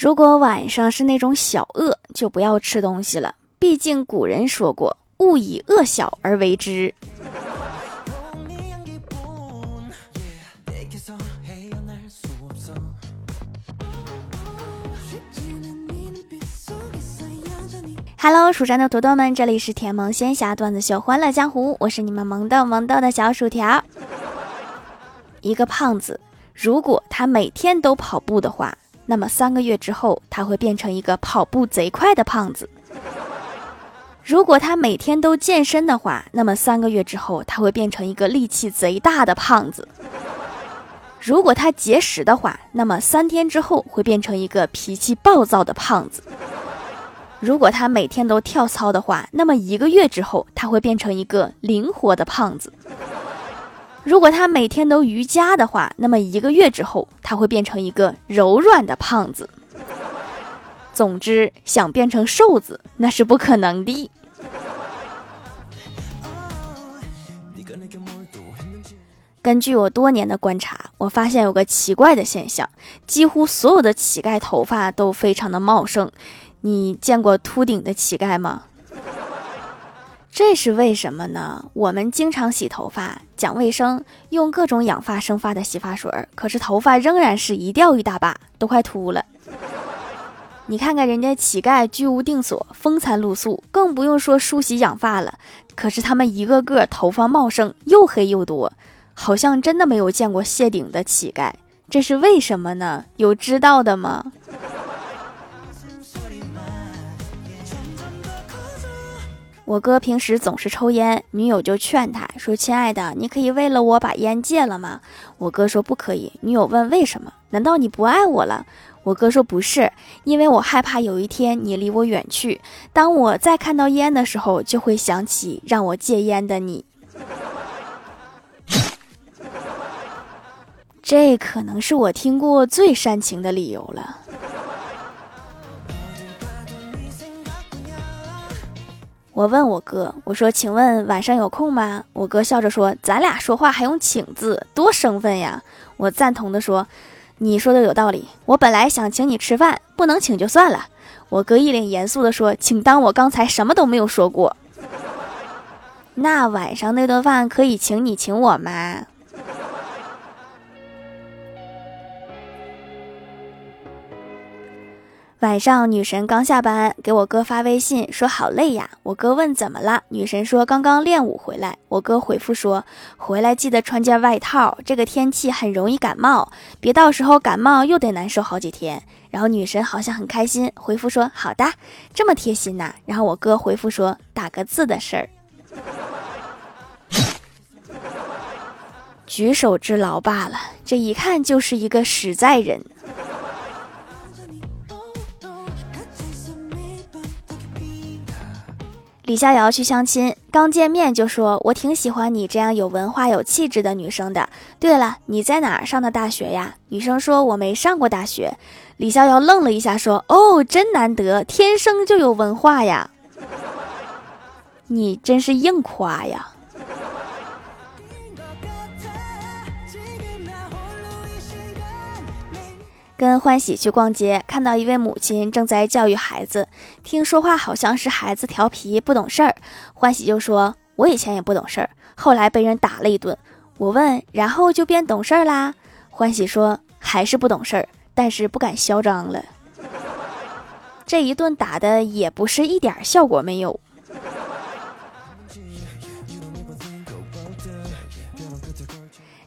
如果晚上是那种小饿，就不要吃东西了。毕竟古人说过，勿以饿小而为之。Hello，蜀山的土豆们，这里是甜萌仙侠段子秀欢乐江湖，我是你们萌豆萌豆的小薯条。一个胖子，如果他每天都跑步的话，那么三个月之后，他会变成一个跑步贼快的胖子。如果他每天都健身的话，那么三个月之后，他会变成一个力气贼大的胖子。如果他节食的话，那么三天之后会变成一个脾气暴躁的胖子。如果他每天都跳操的话，那么一个月之后他会变成一个灵活的胖子；如果他每天都瑜伽的话，那么一个月之后他会变成一个柔软的胖子。总之，想变成瘦子那是不可能的。根据我多年的观察，我发现有个奇怪的现象：几乎所有的乞丐头发都非常的茂盛。你见过秃顶的乞丐吗？这是为什么呢？我们经常洗头发，讲卫生，用各种养发生发的洗发水，可是头发仍然是一掉一大把，都快秃了。你看看人家乞丐居无定所，风餐露宿，更不用说梳洗养发了。可是他们一个个头发茂盛，又黑又多，好像真的没有见过谢顶的乞丐。这是为什么呢？有知道的吗？我哥平时总是抽烟，女友就劝他说：“亲爱的，你可以为了我把烟戒了吗？”我哥说：“不可以。”女友问：“为什么？难道你不爱我了？”我哥说：“不是，因为我害怕有一天你离我远去，当我再看到烟的时候，就会想起让我戒烟的你。”这可能是我听过最煽情的理由了。我问我哥，我说：“请问晚上有空吗？”我哥笑着说：“咱俩说话还用请字，多生分呀！”我赞同的说：“你说的有道理，我本来想请你吃饭，不能请就算了。”我哥一脸严肃的说：“请当我刚才什么都没有说过。”那晚上那顿饭可以请你请我吗？晚上，女神刚下班，给我哥发微信说好累呀。我哥问怎么了，女神说刚刚练舞回来。我哥回复说回来记得穿件外套，这个天气很容易感冒，别到时候感冒又得难受好几天。然后女神好像很开心，回复说好的，这么贴心呐。然后我哥回复说打个字的事儿，举手之劳罢了，这一看就是一个实在人。李逍遥去相亲，刚见面就说：“我挺喜欢你这样有文化、有气质的女生的。”对了，你在哪儿上的大学呀？女生说：“我没上过大学。”李逍遥愣了一下，说：“哦，真难得，天生就有文化呀！你真是硬夸呀。”跟欢喜去逛街，看到一位母亲正在教育孩子，听说话好像是孩子调皮不懂事儿。欢喜就说：“我以前也不懂事儿，后来被人打了一顿。”我问：“然后就变懂事儿啦？”欢喜说：“还是不懂事儿，但是不敢嚣张了。”这一顿打的也不是一点效果没有。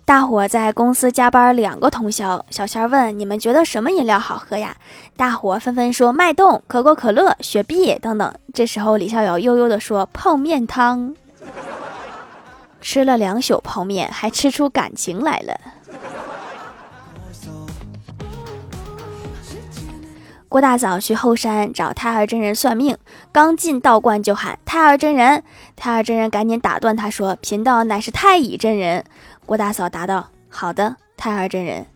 大伙在公司加班两个通宵，小仙问：“你们觉得什么饮料好喝呀？”大伙纷纷说：“脉动、可口可乐、雪碧等等。”这时候李逍遥悠悠的说：“泡面汤。”吃了两宿泡面，还吃出感情来了。郭大嫂去后山找太二真人算命，刚进道观就喊：“太二真人！”太二真人赶紧打断他说：“贫道乃是太乙真人。”郭大嫂答道：“好的，太二真人，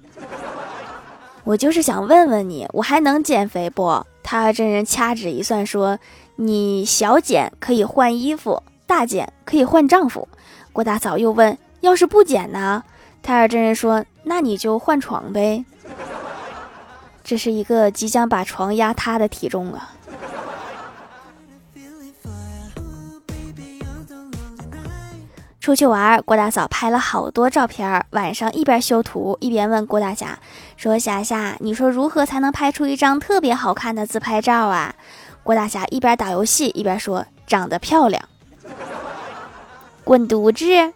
我就是想问问你，我还能减肥不？”太二真人掐指一算说：“你小减可以换衣服，大减可以换丈夫。”郭大嫂又问：“要是不减呢？”太二真人说：“那你就换床呗。”这是一个即将把床压塌的体重啊！出去玩，郭大嫂拍了好多照片，晚上一边修图一边问郭大侠说：“霞霞，你说如何才能拍出一张特别好看的自拍照啊？”郭大侠一边打游戏一边说：“长得漂亮，滚犊子。”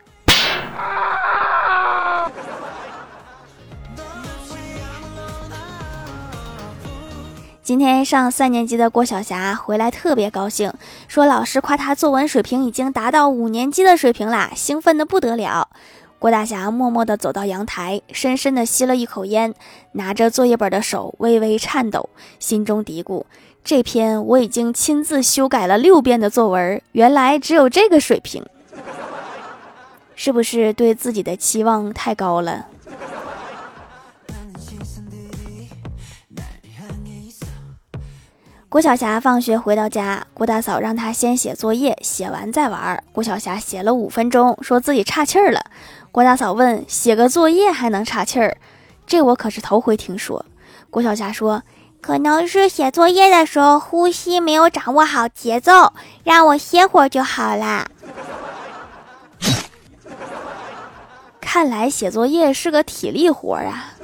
今天上三年级的郭晓霞回来特别高兴，说老师夸她作文水平已经达到五年级的水平啦，兴奋的不得了。郭大侠默默地走到阳台，深深地吸了一口烟，拿着作业本的手微微颤抖，心中嘀咕：这篇我已经亲自修改了六遍的作文，原来只有这个水平，是不是对自己的期望太高了？郭晓霞放学回到家，郭大嫂让她先写作业，写完再玩。郭晓霞写了五分钟，说自己岔气儿了。郭大嫂问：“写个作业还能岔气儿？这我可是头回听说。”郭晓霞说：“可能是写作业的时候呼吸没有掌握好节奏，让我歇会儿就好啦。”看来写作业是个体力活啊。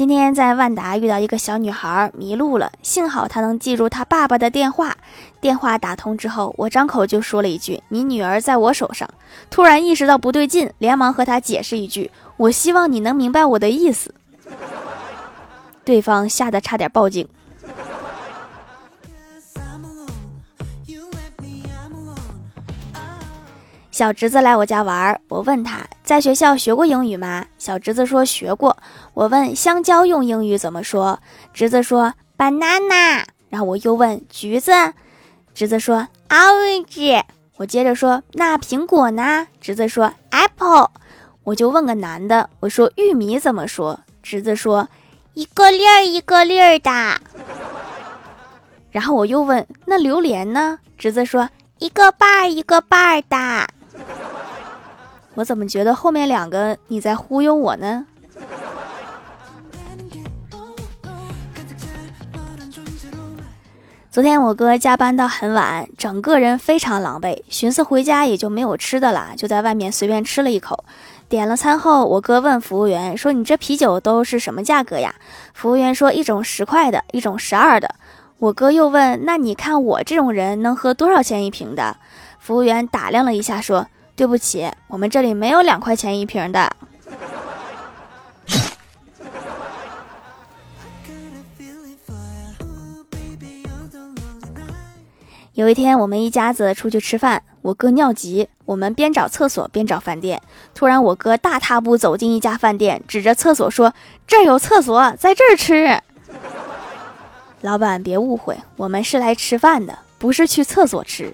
今天在万达遇到一个小女孩迷路了，幸好她能记住她爸爸的电话。电话打通之后，我张口就说了一句：“你女儿在我手上。”突然意识到不对劲，连忙和她解释一句：“我希望你能明白我的意思。”对方吓得差点报警。小侄子来我家玩，我问他在学校学过英语吗？小侄子说学过。我问香蕉用英语怎么说？侄子说 banana。然后我又问橘子，侄子说 orange。我接着说那苹果呢？侄子说 apple。我就问个男的，我说玉米怎么说？侄子说一个粒儿一个粒儿的。然后我又问那榴莲呢？侄子说一个瓣儿一个瓣儿的。我怎么觉得后面两个你在忽悠我呢？昨天我哥加班到很晚，整个人非常狼狈，寻思回家也就没有吃的了，就在外面随便吃了一口。点了餐后，我哥问服务员说：“你这啤酒都是什么价格呀？”服务员说：“一种十块的，一种十二的。”我哥又问：“那你看我这种人能喝多少钱一瓶的？”服务员打量了一下说。对不起，我们这里没有两块钱一瓶的。有一天，我们一家子出去吃饭，我哥尿急，我们边找厕所边找饭店。突然，我哥大踏步走进一家饭店，指着厕所说：“这儿有厕所，在这儿吃。”老板别误会，我们是来吃饭的，不是去厕所吃。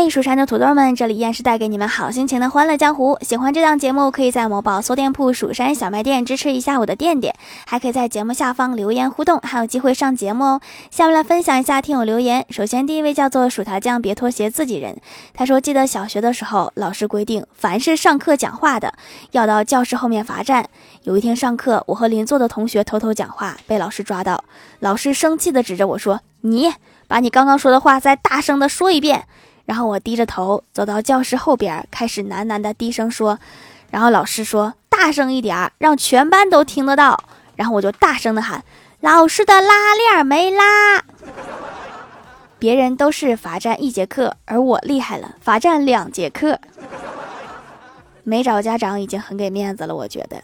嗨，蜀山的土豆们，这里依然是带给你们好心情的欢乐江湖。喜欢这档节目，可以在某宝搜店铺“蜀山小卖店”支持一下我的店店，还可以在节目下方留言互动，还有机会上节目哦。下面来分享一下听友留言。首先，第一位叫做薯条酱，别拖鞋自己人。他说：“记得小学的时候，老师规定，凡是上课讲话的，要到教室后面罚站。有一天上课，我和邻座的同学偷偷讲话，被老师抓到，老师生气的指着我说：‘你把你刚刚说的话再大声的说一遍。’”然后我低着头走到教室后边，开始喃喃的低声说，然后老师说大声一点，让全班都听得到。然后我就大声的喊：“老师的拉链没拉。”别人都是罚站一节课，而我厉害了，罚站两节课。没找家长已经很给面子了，我觉得。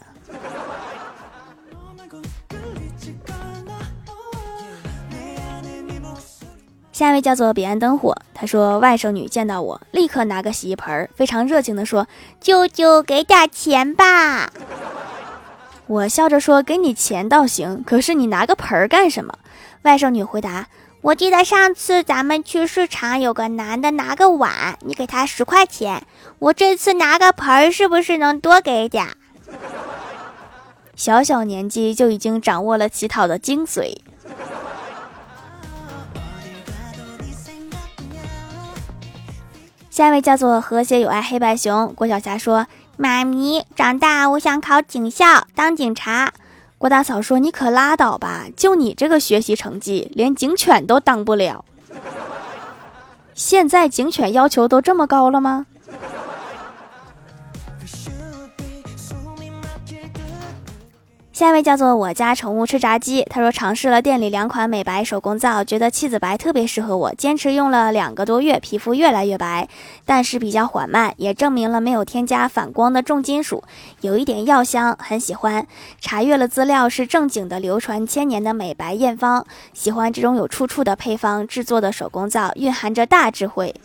下一位叫做彼岸灯火，说外甥女见到我，立刻拿个洗衣盆，非常热情的说：“舅舅给点钱吧。”我笑着说：“给你钱倒行，可是你拿个盆儿干什么？”外甥女回答：“我记得上次咱们去市场，有个男的拿个碗，你给他十块钱，我这次拿个盆儿，是不是能多给点？”小小年纪就已经掌握了乞讨的精髓。下一位叫做和谐有爱黑白熊，郭晓霞说：“妈咪，长大我想考警校当警察。”郭大嫂说：“你可拉倒吧，就你这个学习成绩，连警犬都当不了。现在警犬要求都这么高了吗？”下一位叫做我家宠物吃炸鸡，他说尝试了店里两款美白手工皂，觉得妻子白特别适合我，坚持用了两个多月，皮肤越来越白，但是比较缓慢，也证明了没有添加反光的重金属，有一点药香，很喜欢。查阅了资料，是正经的流传千年的美白验方，喜欢这种有出处的配方制作的手工皂，蕴含着大智慧，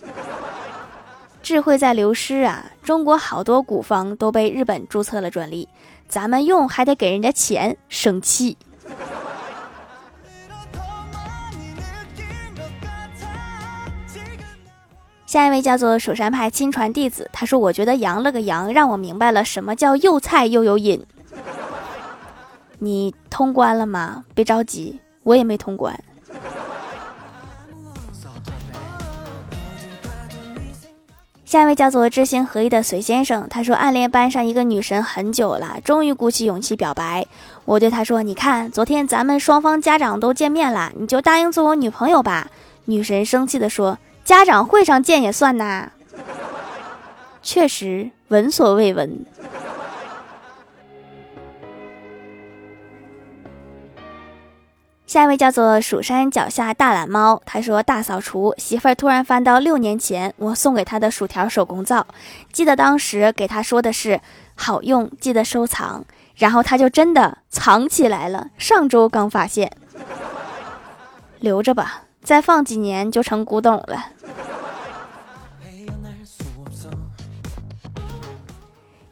智慧在流失啊！中国好多古方都被日本注册了专利。咱们用还得给人家钱，生气。下一位叫做蜀山派亲传弟子，他说：“我觉得羊了个羊，让我明白了什么叫又菜又有瘾。”你通关了吗？别着急，我也没通关。下一位叫做知行合一的隋先生，他说暗恋班上一个女神很久了，终于鼓起勇气表白。我对他说：“你看，昨天咱们双方家长都见面了，你就答应做我女朋友吧。”女神生气地说：“家长会上见也算呐。”确实闻所未闻。下一位叫做蜀山脚下大懒猫，他说大扫除，媳妇儿突然翻到六年前我送给他的薯条手工皂，记得当时给他说的是好用，记得收藏，然后他就真的藏起来了，上周刚发现，留着吧，再放几年就成古董了。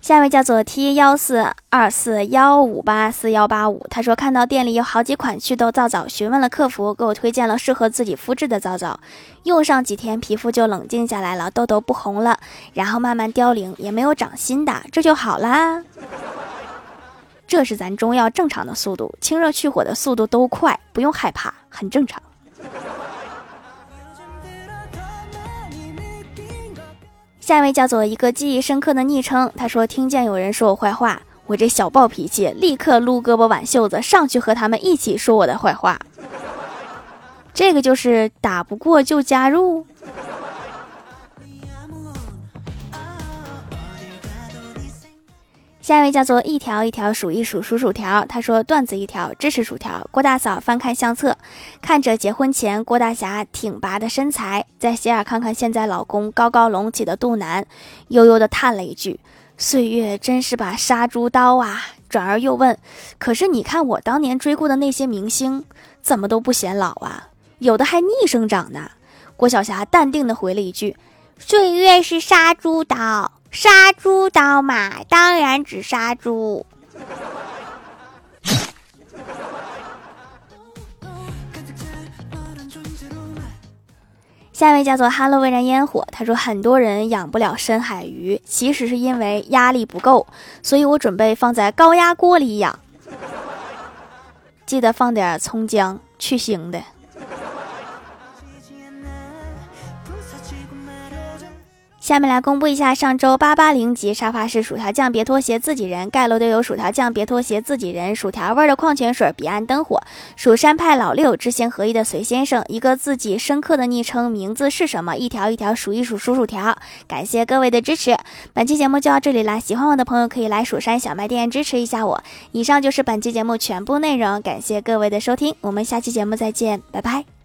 下一位叫做 T 幺四二四幺五八四幺八五，他说看到店里有好几款祛痘皂皂，询问了客服，给我推荐了适合自己肤质的皂皂，用上几天皮肤就冷静下来了，痘痘不红了，然后慢慢凋零，也没有长新的，这就好啦。这是咱中药正常的速度，清热去火的速度都快，不用害怕，很正常。下一位叫做一个记忆深刻的昵称，他说听见有人说我坏话，我这小暴脾气立刻撸胳膊挽袖子上去和他们一起说我的坏话。这个就是打不过就加入。下一位叫做一条一条数一数数薯条，他说段子一条支持薯条。郭大嫂翻看相册，看着结婚前郭大侠挺拔的身材，再斜眼看看现在老公高高隆起的肚腩，悠悠的叹了一句：“岁月真是把杀猪刀啊！”转而又问：“可是你看我当年追过的那些明星，怎么都不显老啊？有的还逆生长呢。”郭晓霞淡定的回了一句：“岁月是杀猪刀。”杀猪刀嘛，当然只杀猪。下一位叫做哈喽未燃烟火，他说很多人养不了深海鱼，其实是因为压力不够，所以我准备放在高压锅里养，记得放点葱姜去腥的。下面来公布一下上周八八零级沙发是薯条酱别拖鞋自己人盖楼的有薯条酱别拖鞋自己人薯条味的矿泉水彼岸灯火蜀山派老六知行合一的隋先生一个自己深刻的昵称名字是什么？一条一条数一数数薯条，感谢各位的支持。本期节目就到这里啦，喜欢我的朋友可以来蜀山小卖店支持一下我。以上就是本期节目全部内容，感谢各位的收听，我们下期节目再见，拜拜。